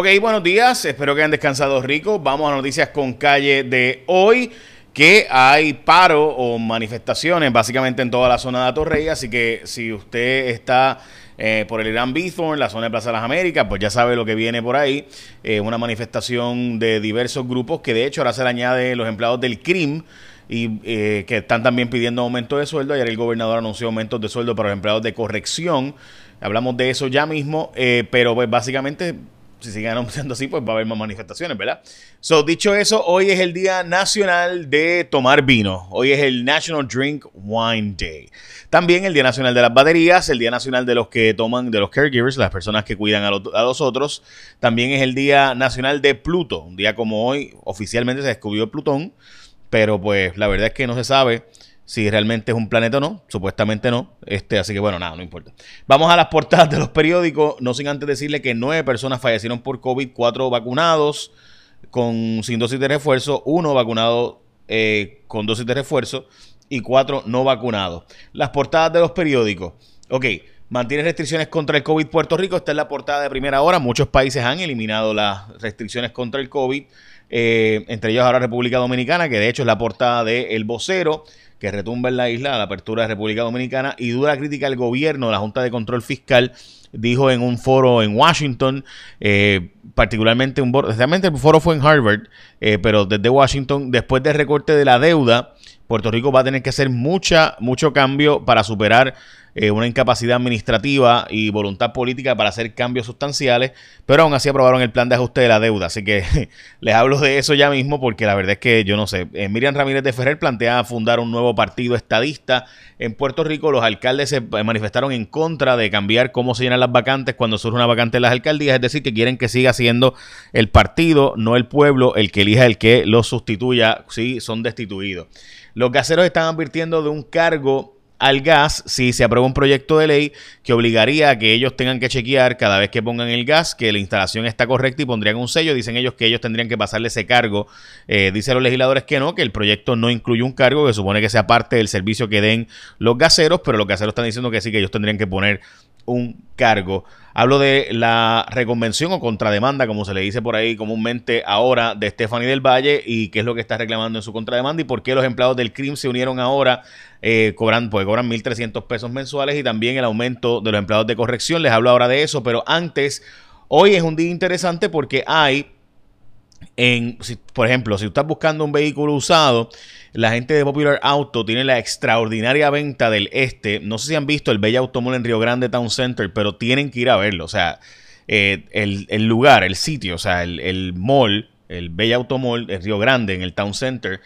Ok, buenos días, espero que hayan descansado rico. Vamos a noticias con calle de hoy, que hay paro o manifestaciones básicamente en toda la zona de Atorrey, así que si usted está eh, por el Irán Bithorn, la zona de Plaza de las Américas, pues ya sabe lo que viene por ahí. Eh, una manifestación de diversos grupos que de hecho ahora se le añade los empleados del CRIM y eh, que están también pidiendo aumento de sueldo. Ayer el gobernador anunció aumentos de sueldo para los empleados de corrección. Hablamos de eso ya mismo, pero pues básicamente si siguen anunciando así, pues va a haber más manifestaciones, ¿verdad? So, dicho eso, hoy es el Día Nacional de Tomar Vino. Hoy es el National Drink Wine Day. También el Día Nacional de las Baterías, el Día Nacional de los que toman, de los caregivers, las personas que cuidan a, a los otros. También es el Día Nacional de Pluto. Un día como hoy, oficialmente se descubrió Plutón, pero pues la verdad es que no se sabe si realmente es un planeta o no, supuestamente no. Este, así que bueno, nada, no importa. Vamos a las portadas de los periódicos, no sin antes decirle que nueve personas fallecieron por COVID, cuatro vacunados con sin dosis de refuerzo, uno vacunado eh, con dosis de refuerzo y cuatro no vacunados. Las portadas de los periódicos. Ok, mantiene restricciones contra el COVID Puerto Rico. Esta es la portada de primera hora. Muchos países han eliminado las restricciones contra el COVID. Eh, entre ellos ahora República Dominicana, que de hecho es la portada de El Vocero que retumba en la isla a la apertura de República Dominicana y dura crítica al gobierno, la Junta de Control Fiscal dijo en un foro en Washington, eh, particularmente un realmente el foro fue en Harvard, eh, pero desde Washington, después del recorte de la deuda, Puerto Rico va a tener que hacer mucha, mucho cambio para superar eh, una incapacidad administrativa y voluntad política para hacer cambios sustanciales, pero aún así aprobaron el plan de ajuste de la deuda. Así que les hablo de eso ya mismo porque la verdad es que yo no sé. Eh, Miriam Ramírez de Ferrer plantea fundar un nuevo partido estadista en Puerto Rico. Los alcaldes se eh, manifestaron en contra de cambiar cómo se llenan las vacantes cuando surge una vacante en las alcaldías, es decir, que quieren que siga siendo el partido, no el pueblo, el que elija el que los sustituya si son destituidos. Los gaseros están advirtiendo de un cargo al gas si se aprueba un proyecto de ley que obligaría a que ellos tengan que chequear cada vez que pongan el gas que la instalación está correcta y pondrían un sello. Dicen ellos que ellos tendrían que pasarle ese cargo. Eh, dicen los legisladores que no, que el proyecto no incluye un cargo, que supone que sea parte del servicio que den los gaseros, pero los gaseros están diciendo que sí, que ellos tendrían que poner un cargo. Hablo de la reconvención o contrademanda, como se le dice por ahí comúnmente ahora, de Stephanie del Valle y qué es lo que está reclamando en su contrademanda y por qué los empleados del CRIM se unieron ahora, eh, cobran, pues cobran 1.300 pesos mensuales y también el aumento de los empleados de corrección. Les hablo ahora de eso, pero antes, hoy es un día interesante porque hay en, por ejemplo, si estás buscando un vehículo usado, la gente de Popular Auto tiene la extraordinaria venta del este. No sé si han visto el Bella Automall en Río Grande Town Center, pero tienen que ir a verlo. O sea, eh, el, lugar, el sitio, o sea, el, mall, el Bella Automall en Río Grande, en el Town Center,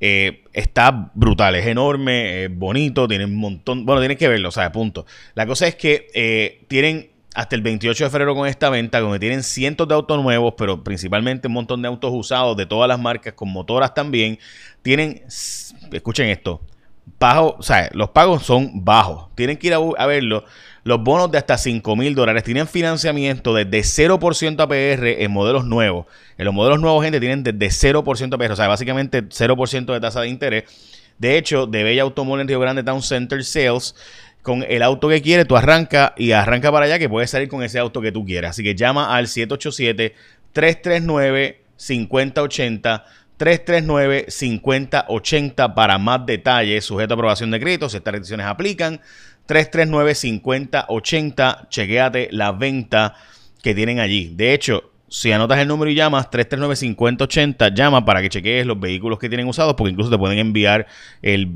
eh, está brutal, es enorme, es bonito, tiene un montón. Bueno, tienen que verlo, o sea, punto. La cosa es que eh, tienen hasta el 28 de febrero con esta venta, donde tienen cientos de autos nuevos, pero principalmente un montón de autos usados de todas las marcas, con motoras también. Tienen, escuchen esto, bajo, o sea, los pagos son bajos. Tienen que ir a, verlo. Los bonos de hasta 5 mil dólares tienen financiamiento desde 0% APR en modelos nuevos. En los modelos nuevos, gente, tienen desde 0% APR, o sea, básicamente 0% de tasa de interés. De hecho, de Bella Automóvil en Río Grande Town Center Sales con el auto que quieres, tú arranca y arranca para allá que puedes salir con ese auto que tú quieras. Así que llama al 787-339-5080. 339-5080 para más detalles, sujeto a aprobación de crédito, si estas restricciones aplican. 339-5080, chequéate la venta que tienen allí. De hecho, si anotas el número y llamas 339-5080, llama para que chequees los vehículos que tienen usados, porque incluso te pueden enviar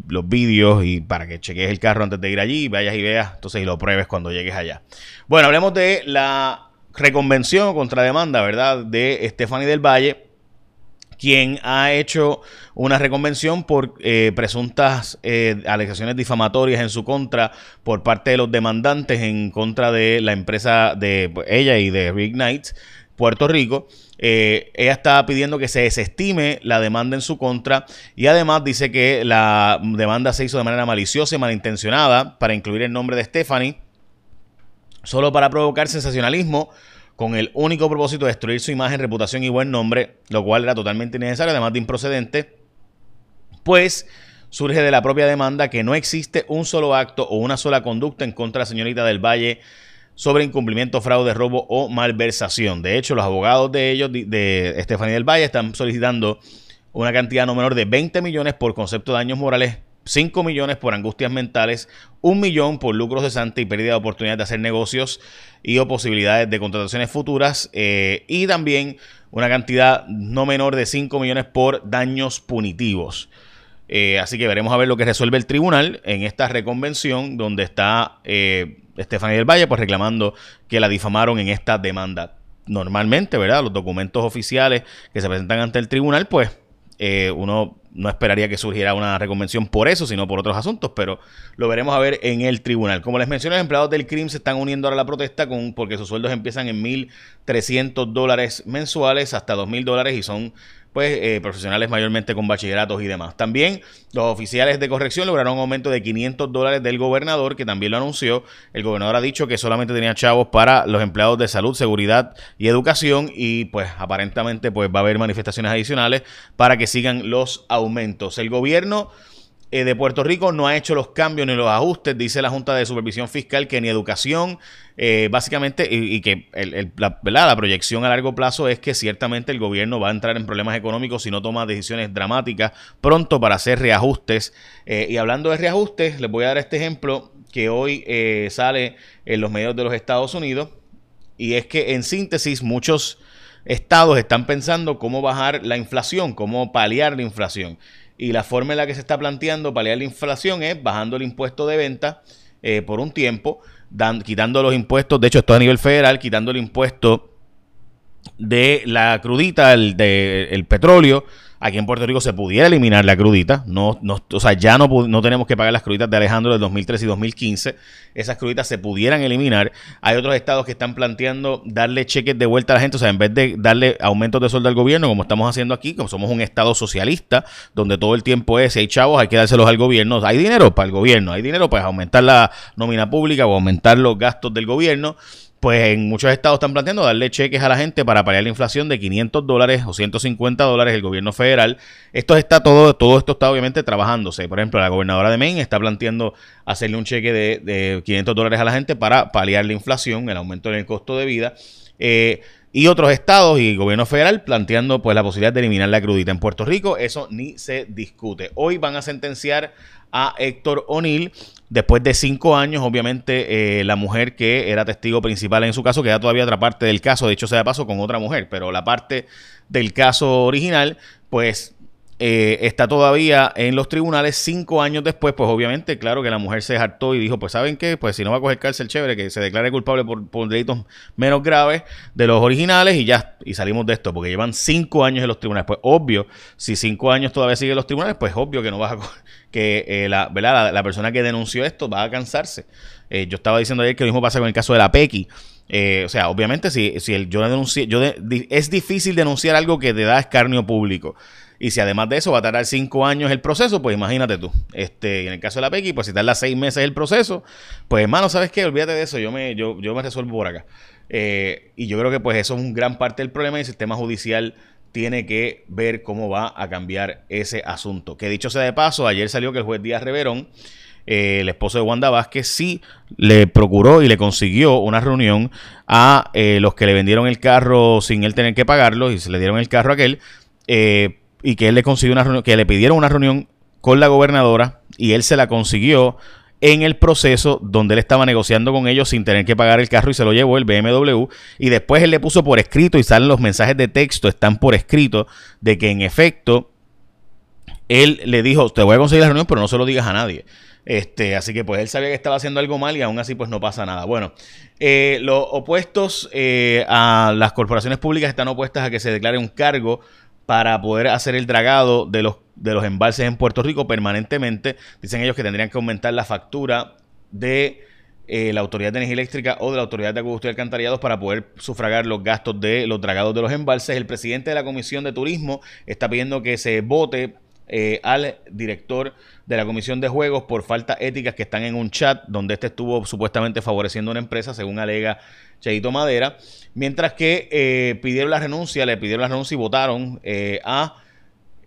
los vídeos y para que chequees el carro antes de ir allí, vayas y veas, entonces y lo pruebes cuando llegues allá. Bueno, hablemos de la reconvención o contrademanda, ¿verdad? De Stephanie del Valle, quien ha hecho una reconvención por eh, presuntas eh, alegaciones difamatorias en su contra por parte de los demandantes en contra de la empresa de ella y de Reignite Puerto Rico. Eh, ella está pidiendo que se desestime la demanda en su contra y además dice que la demanda se hizo de manera maliciosa y malintencionada para incluir el nombre de Stephanie, solo para provocar sensacionalismo con el único propósito de destruir su imagen, reputación y buen nombre, lo cual era totalmente innecesario, además de improcedente, pues surge de la propia demanda que no existe un solo acto o una sola conducta en contra de la señorita del Valle sobre incumplimiento, fraude, robo o malversación. De hecho, los abogados de ellos, de Estefanía del Valle, están solicitando una cantidad no menor de 20 millones por concepto de daños morales 5 millones por angustias mentales, 1 millón por lucros cesantes y pérdida de oportunidades de hacer negocios y o posibilidades de contrataciones futuras eh, y también una cantidad no menor de 5 millones por daños punitivos. Eh, así que veremos a ver lo que resuelve el tribunal en esta reconvención donde está eh, Estefanía del Valle pues reclamando que la difamaron en esta demanda. Normalmente, ¿verdad? Los documentos oficiales que se presentan ante el tribunal pues eh, uno no esperaría que surgiera una reconvención por eso, sino por otros asuntos, pero lo veremos a ver en el tribunal. Como les mencioné, los empleados del CRIM se están uniendo ahora a la protesta con, porque sus sueldos empiezan en 1.300 dólares mensuales hasta 2.000 dólares y son pues eh, profesionales mayormente con bachilleratos y demás. También los oficiales de corrección lograron un aumento de 500 dólares del gobernador, que también lo anunció. El gobernador ha dicho que solamente tenía chavos para los empleados de salud, seguridad y educación y pues aparentemente pues va a haber manifestaciones adicionales para que sigan los aumentos. El gobierno eh, de Puerto Rico no ha hecho los cambios ni los ajustes, dice la Junta de Supervisión Fiscal, que ni educación, eh, básicamente, y, que la, proyección a largo plazo es que ciertamente el gobierno va a entrar en problemas económicos si no toma decisiones dramáticas pronto para hacer reajustes. Eh, y hablando de reajustes, les voy a dar este ejemplo que hoy sale en los medios de los Estados Unidos, y es que en síntesis muchos estados están pensando cómo bajar la inflación, cómo paliar la inflación. Y la forma en la que se está planteando paliar la inflación es bajando el impuesto de venta eh, por un tiempo, quitando los impuestos, de hecho esto a nivel federal, quitando el impuesto de la crudita, el, de, el petróleo, aquí en Puerto Rico se pudiera eliminar la crudita. No, no, o sea, ya no, no tenemos que pagar las cruditas de Alejandro del 2013 y 2015. Esas cruditas se pudieran eliminar. Hay otros estados que están planteando darle cheques de vuelta a la gente. O sea, en vez de darle aumentos de sueldo al gobierno, como estamos haciendo aquí, como somos un estado socialista, donde todo el tiempo es, hay chavos, hay que dárselos al gobierno. Hay dinero para el gobierno, hay dinero para aumentar la nómina pública o aumentar los gastos del gobierno pues en muchos estados están planteando darle cheques a la gente para paliar la inflación de 500 dólares o 150 dólares el gobierno federal. Esto está todo, todo esto está obviamente trabajándose. Por ejemplo, la gobernadora de Maine está planteando hacerle un cheque de, 500 dólares a la gente para paliar la inflación, el aumento en el costo de vida. Eh, y otros estados y gobierno federal planteando pues la posibilidad de eliminar la crudita. En Puerto Rico eso ni se discute. Hoy van a sentenciar a Héctor O'Neill Después de cinco años, obviamente, eh, la mujer que era testigo principal en su caso queda todavía otra parte del caso, de hecho se da paso con otra mujer, pero la parte del caso original, pues eh, está todavía en los tribunales cinco años después, pues obviamente, claro que la mujer se hartó y dijo, pues ¿saben qué? Pues si no va a coger cárcel, chévere, que se declare culpable por, delitos menos graves de los originales y ya, y salimos de esto, porque llevan cinco años en los tribunales. Pues obvio, si cinco años todavía sigue en los tribunales, pues obvio que no vas a que eh, la, ¿verdad? La, persona que denunció esto va a cansarse. Eh, yo estaba diciendo ayer que lo mismo pasa con el caso de la Pequi. o sea, obviamente si, si el, yo denuncié, yo es difícil denunciar algo que te da escarnio público. Y si además de eso va a tardar cinco años el proceso, pues imagínate tú. Este, en el caso de la Pequi, pues si tarda seis meses el proceso, pues hermano, ¿sabes qué? Olvídate de eso, yo me, yo, yo me resuelvo por acá. Eh, y yo creo que pues eso es un gran parte del problema y el sistema judicial tiene que ver cómo va a cambiar ese asunto. Que dicho sea de paso, ayer salió que el juez Díaz Reverón, eh, el esposo de Wanda Vázquez, sí le procuró y le consiguió una reunión a eh, los que le vendieron el carro sin él tener que pagarlo y se le dieron el carro a aquel. Y que él le consiguió una reunión, que le pidieron una reunión con la gobernadora y él se la consiguió en el proceso donde él estaba negociando con ellos sin tener que pagar el carro y se lo llevó el BMW y después él le puso por escrito y salen los mensajes de texto, están por escrito de que en efecto él le dijo, te voy a conseguir la reunión pero no se lo digas a nadie. Este, así que pues él sabía que estaba haciendo algo mal y aún así pues no pasa nada. Bueno, eh, los opuestos eh, a las corporaciones públicas están opuestas a que se declare un cargo para poder hacer el dragado de los, de los embalses en Puerto Rico permanentemente. Dicen ellos que tendrían que aumentar la factura de eh, la Autoridad de Energía Eléctrica o de la Autoridad de Acueducto y Alcantarillados para poder sufragar los gastos de los dragados de los embalses. El presidente de la Comisión de Turismo está pidiendo que se vote eh, al director de la Comisión de Juegos por faltas éticas que están en un chat donde este estuvo supuestamente favoreciendo una empresa, según alega Cheito Madera, mientras que eh, pidieron la renuncia, le pidieron la renuncia y votaron eh, a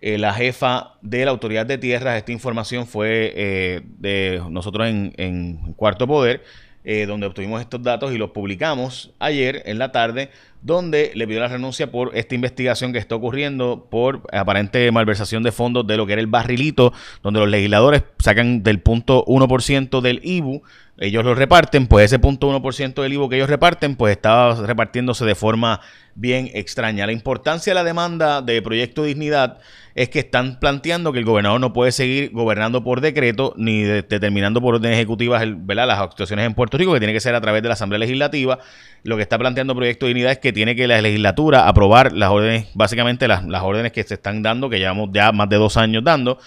la jefa de la Autoridad de Tierras. Esta información fue de nosotros en, en Cuarto Poder. eh, donde obtuvimos estos datos y los publicamos ayer en la tarde, donde le pidió la renuncia por esta investigación que está ocurriendo por aparente malversación de fondos de lo que era el barrilito, donde los legisladores sacan del punto 1% del IBU, ellos lo reparten, pues ese punto 1% del IBU que ellos reparten, pues estaba repartiéndose de forma bien extraña. La importancia de la demanda de Proyecto Dignidad es que están planteando que el gobernador no puede seguir gobernando por decreto ni determinando por órdenes ejecutivas ¿verdad? las actuaciones en Puerto Rico, que tiene que ser a través de la Asamblea Legislativa. Lo que está planteando Proyecto Dignidad es que tiene que la legislatura aprobar las órdenes, básicamente las, las órdenes que se están dando, que llevamos ya más de dos años dando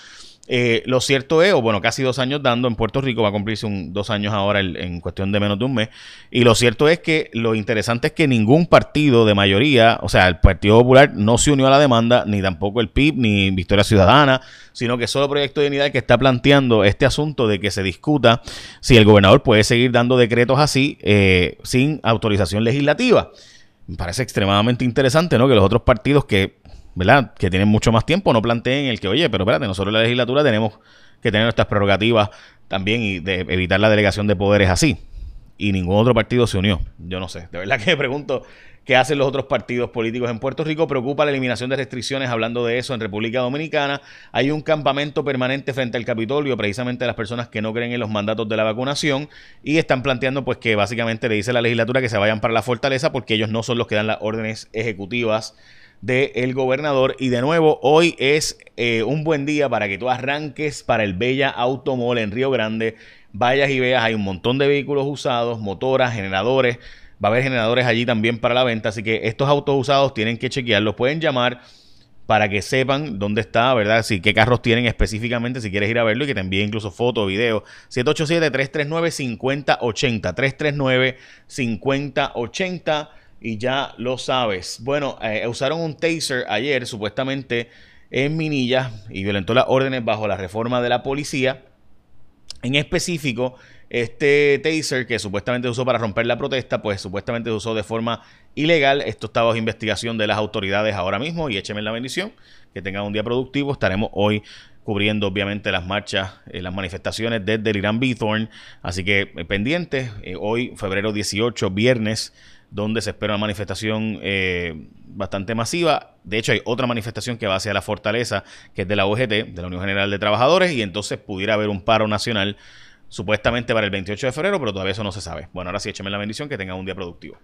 eh, lo cierto es, o bueno, casi dos años dando en Puerto Rico, va a cumplirse un, dos años ahora en cuestión de menos de un mes. Y lo cierto es que lo interesante es que ningún partido de mayoría, o sea, el Partido Popular no se unió a la demanda, ni tampoco el PIB, ni Victoria Ciudadana, sino que solo Proyecto de Unidad que está planteando este asunto de que se discuta si el gobernador puede seguir dando decretos así eh, sin autorización legislativa. Me parece extremadamente interesante, ¿no? Que los otros partidos que ¿verdad? Que tienen mucho más tiempo, no planteen el que, oye, pero espérate, nosotros en la legislatura tenemos que tener nuestras prerrogativas también y de evitar la delegación de poderes así. Y ningún otro partido se unió. Yo no sé. De verdad que me pregunto qué hacen los otros partidos políticos en Puerto Rico. Preocupa la eliminación de restricciones. Hablando de eso en República Dominicana, hay un campamento permanente frente al Capitolio, precisamente de las personas que no creen en los mandatos de la vacunación. Y están planteando, pues, que básicamente le dice la legislatura que se vayan para la fortaleza porque ellos no son los que dan las órdenes ejecutivas del gobernador. Y de nuevo, hoy es eh, un buen día para que tú arranques para el Bella Automall en Río Grande. Vayas y veas, hay un montón de vehículos usados, motoras, generadores. Va a haber generadores allí también para la venta. Así que estos autos usados tienen que chequearlos. Pueden llamar para que sepan dónde está, ¿verdad? Si qué carros tienen específicamente, si quieres ir a verlo y que te envíe incluso fotos, videos. 787-339-5080. 339-5080 y ya lo sabes. Bueno, eh, usaron un taser ayer supuestamente en Minilla y violentó las órdenes bajo la reforma de la policía. En específico, este taser que supuestamente usó para romper la protesta, pues supuestamente se usó de forma ilegal. Esto está bajo investigación de las autoridades ahora mismo y écheme la bendición. Que tengan un día productivo. Estaremos hoy cubriendo obviamente las marchas, eh, las manifestaciones desde el Irán Bithorn. Así que eh, pendientes, hoy febrero 18, viernes donde se espera una manifestación eh, bastante masiva. De hecho, hay otra manifestación que va hacia la fortaleza, que es de la UGT, de la Unión General de Trabajadores, y entonces pudiera haber un paro nacional supuestamente para el 28 de febrero, pero todavía eso no se sabe. Bueno, ahora sí, écheme la bendición, que tengan un día productivo.